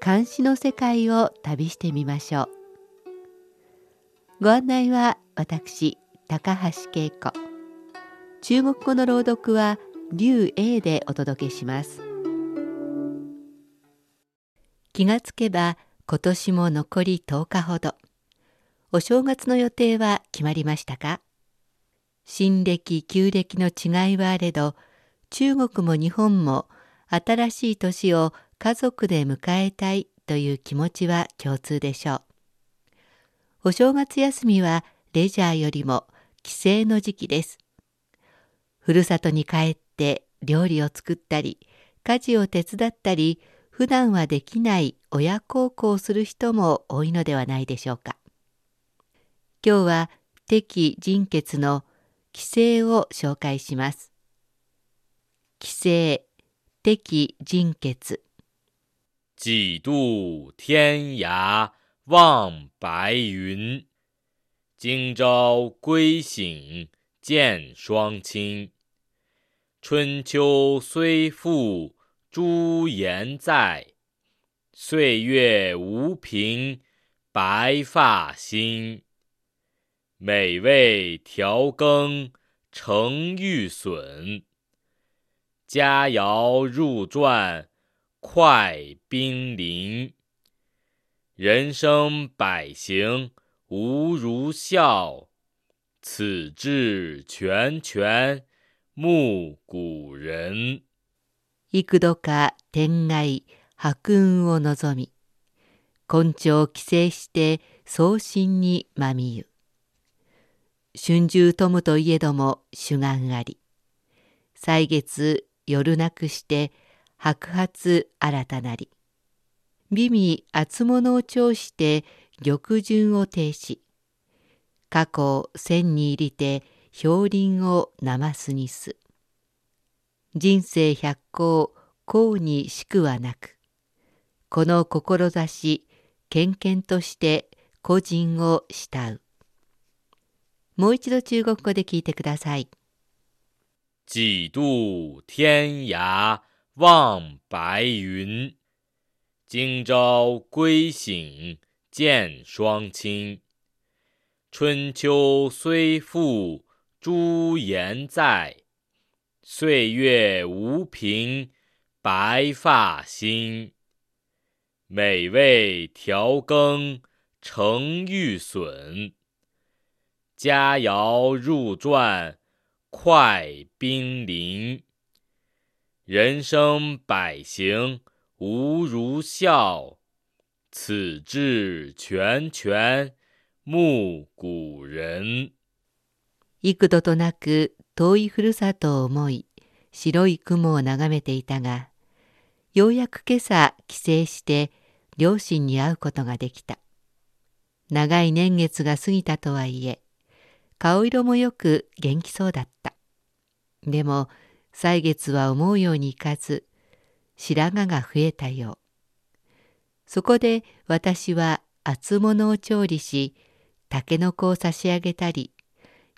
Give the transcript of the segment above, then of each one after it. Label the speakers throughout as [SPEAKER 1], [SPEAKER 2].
[SPEAKER 1] 漢詩の世界を旅してみましょう。ご案内は私高橋恵子。中国語の朗読は劉英でお届けします。気がつけば今年も残り10日ほど。お正月の予定は決まりましたか？新暦旧暦の違いはあれど中国も日本も新しい年を家族で迎えたいという気持ちは共通でしょう。お正月休みはレジャーよりも帰省の時期です。ふるさとに帰って料理を作ったり家事を手伝ったり普段はできない親孝行をする人も多いのではないでしょうか。今日は敵人血の規制を紹介します。規制、敵人血。
[SPEAKER 2] 几度天涯望白云，今朝归省见双亲。春秋虽复朱颜在，岁月无凭白发新。美味调羹成玉笋，佳肴入馔快宾临。人生百行无如笑，此志全全慕古人。
[SPEAKER 1] 幾度か天外白雲を望み、根性帰省して送信にまみゆ。春秋とむといえども主眼あり歳月夜なくして白髪新たなり。美味厚物を調して玉順を呈し過去千に入りて氷林をなますにす。人生百行幸にしくはなく。この志謙々として個人を慕う。もう一度中国語で聞いてください。
[SPEAKER 2] 几度天涯望白云，今朝归省见双亲。春秋虽复朱颜在，岁月无凭白发新。美味调羹成玉笋。佳肴入馔快宾临，人生百行无如笑，此志全全慕古人。
[SPEAKER 1] 幾度となく遠いふるさとを思い白い雲を眺めていたがようやく今朝帰省して両親に会うことができた長い年月が過ぎたとはいえ顔色もよく元気そうだった。でも歳月は思うようにいかず白髪が増えたよう。そこで私は厚物を調理しタケノコを差し上げたり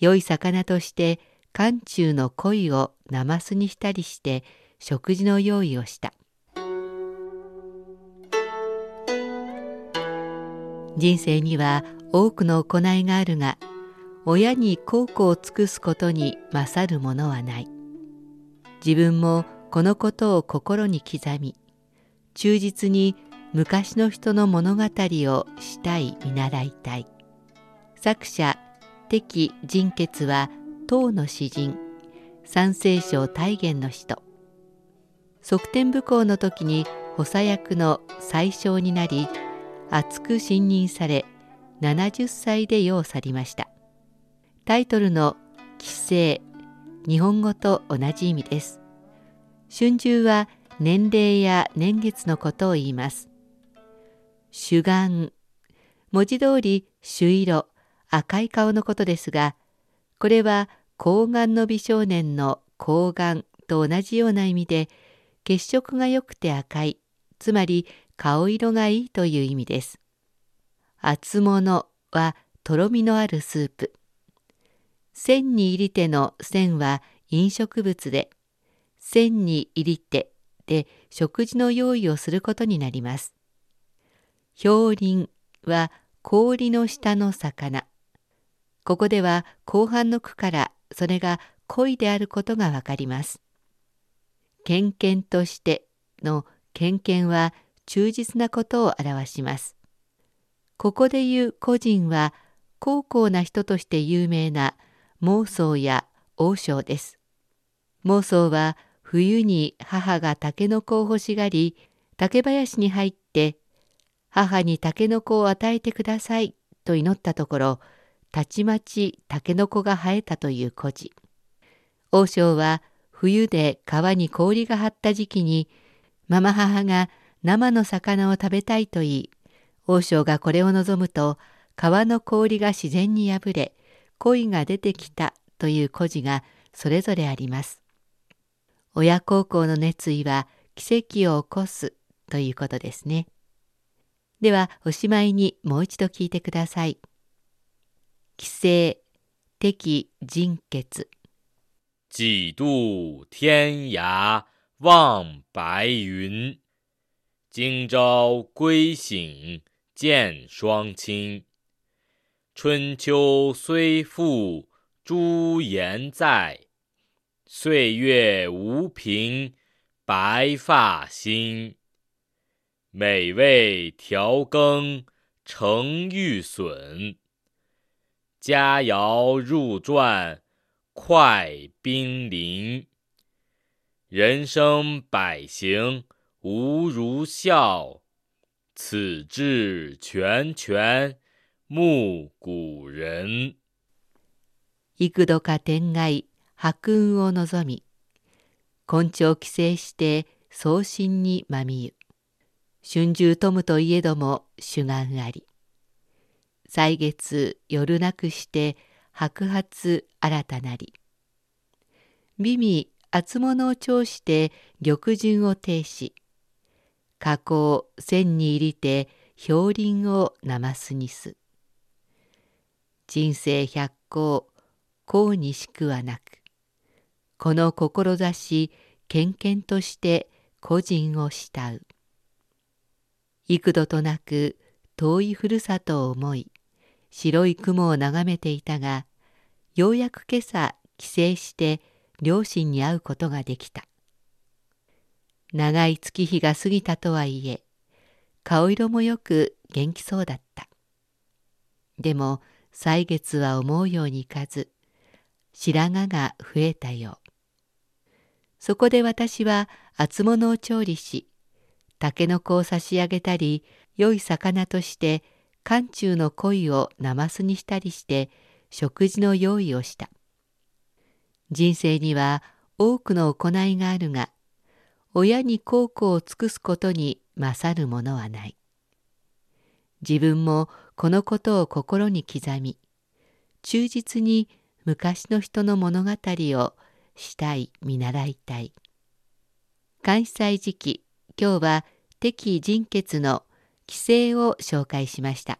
[SPEAKER 1] 良い魚として寒中の鯉をなますにしたりして食事の用意をした。人生には多くの行いがあるが親に孝行を尽くすことに勝るものはない自分もこのことを心に刻み忠実に昔の人の物語をしたい見習いたい。作者敵人傑は唐の詩人三聖省大元の人。側天武功の時に補佐役の宰相になり厚く信任され70歳で世を去りました。タイトルの帰省日本語と同じ意味です。春秋は年齢や年月のことを言います。主眼。文字通り朱色。赤い顔のことですがこれは睾丸の美少年の睾丸と同じような意味で血色が良くて赤い。つまり顔色がいいという意味です。厚物はとろみのあるスープ。千に入り手の千は飲食物で、千に入り手で食事の用意をすることになります。氷林は氷の下の魚。ここでは後半の句からそれが恋であることがわかります。献々としての献々は忠実なことを表します。ここで言う個人は高校な人として有名な妄想や王将です。妄想は冬に母が竹の子を欲しがり竹林に入って母に竹の子を与えてくださいと祈ったところたちまち竹の子が生えたという故事。王将は冬で川に氷が張った時期にママ母が生の魚を食べたいと言い王将がこれを望むと川の氷が自然に破れ恋が出てきたという故事がそれぞれあります。親孝行の熱意は奇跡を起こすということですね。ではおしまいにもう一度聞いてください。帰省、敵人血。
[SPEAKER 2] 几度天涯望白云，今朝归省见双亲。春秋虽复朱颜在，岁月无凭白发新。美味调羹成玉笋，佳肴入馔快宾临。人生百行无如笑，此志全全。木古人
[SPEAKER 1] 幾度か天外白雲を望み根性帰省して送信にまみゆ。春秋富むといえども主眼あり。歳月夜なくして白髪新たなり。美味厚物を調して玉順を呈し加工千に入りて氷林をなますにす。人生百行幸にしくはなくこの志謙々として個人を慕う。幾度となく遠いふるさとを思い白い雲を眺めていたがようやく今朝帰省して両親に会うことができた。長い月日が過ぎたとはいえ顔色もよく元気そうだった。でも歳月は思うようにいかず白髪が増えたよ。そこで私は厚物を調理しタケノコを差し上げたり良い魚として寒中の鯉をナマスにしたりして食事の用意をした。人生には多くの行いがあるが親に孝行を尽くすことに勝るものはない。自分もこのことを心に刻み忠実に昔の人の物語をしたい見習いたい。関西時期今日は敵人血の規制を紹介しました。